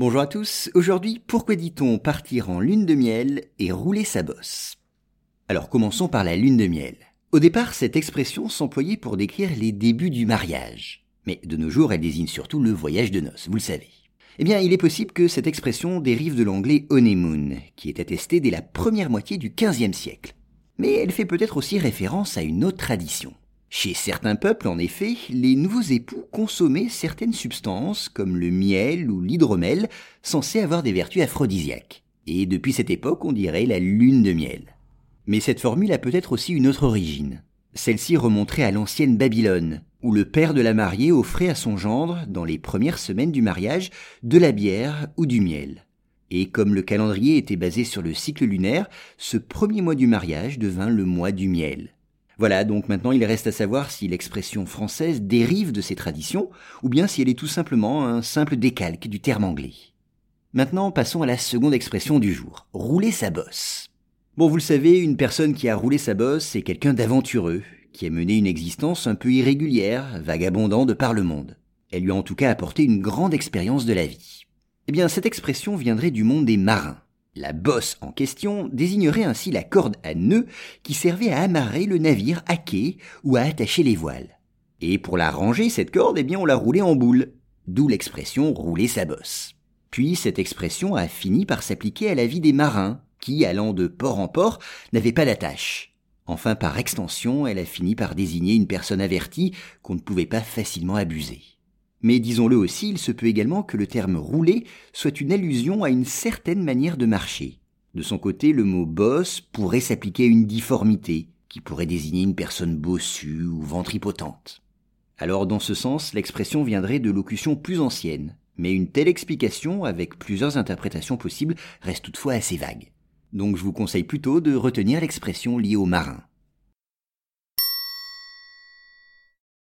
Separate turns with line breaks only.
Bonjour à tous, aujourd'hui pourquoi dit-on partir en lune de miel et rouler sa bosse? Alors commençons par la lune de miel. Au départ, cette expression s'employait pour décrire les débuts du mariage. Mais de nos jours, elle désigne surtout le voyage de noces, vous le savez. Eh bien, il est possible que cette expression dérive de l'anglais honeymoon, qui est attesté dès la première moitié du XVe siècle. Mais elle fait peut-être aussi référence à une autre tradition. Chez certains peuples, en effet, les nouveaux époux consommaient certaines substances, comme le miel ou l'hydromel, censés avoir des vertus aphrodisiaques. Et depuis cette époque, on dirait la lune de miel. Mais cette formule a peut-être aussi une autre origine. Celle-ci remonterait à l'ancienne Babylone, où le père de la mariée offrait à son gendre, dans les premières semaines du mariage, de la bière ou du miel. Et comme le calendrier était basé sur le cycle lunaire, ce premier mois du mariage devint le mois du miel. Voilà, donc maintenant il reste à savoir si l'expression française dérive de ces traditions, ou bien si elle est tout simplement un simple décalque du terme anglais. Maintenant passons à la seconde expression du jour, rouler sa bosse. Bon, vous le savez, une personne qui a roulé sa bosse, c'est quelqu'un d'aventureux, qui a mené une existence un peu irrégulière, vagabondant de par le monde. Elle lui a en tout cas apporté une grande expérience de la vie. Eh bien, cette expression viendrait du monde des marins. La bosse en question désignerait ainsi la corde à nœud qui servait à amarrer le navire à quai ou à attacher les voiles. Et pour la ranger, cette corde, eh bien, on la roulait en boule. D'où l'expression rouler sa bosse. Puis cette expression a fini par s'appliquer à la vie des marins, qui, allant de port en port, n'avaient pas d'attache. Enfin, par extension, elle a fini par désigner une personne avertie qu'on ne pouvait pas facilement abuser. Mais disons-le aussi, il se peut également que le terme rouler soit une allusion à une certaine manière de marcher. De son côté, le mot bosse pourrait s'appliquer à une difformité, qui pourrait désigner une personne bossue ou ventripotente. Alors dans ce sens, l'expression viendrait de locutions plus anciennes, mais une telle explication, avec plusieurs interprétations possibles, reste toutefois assez vague. Donc je vous conseille plutôt de retenir l'expression liée aux marins.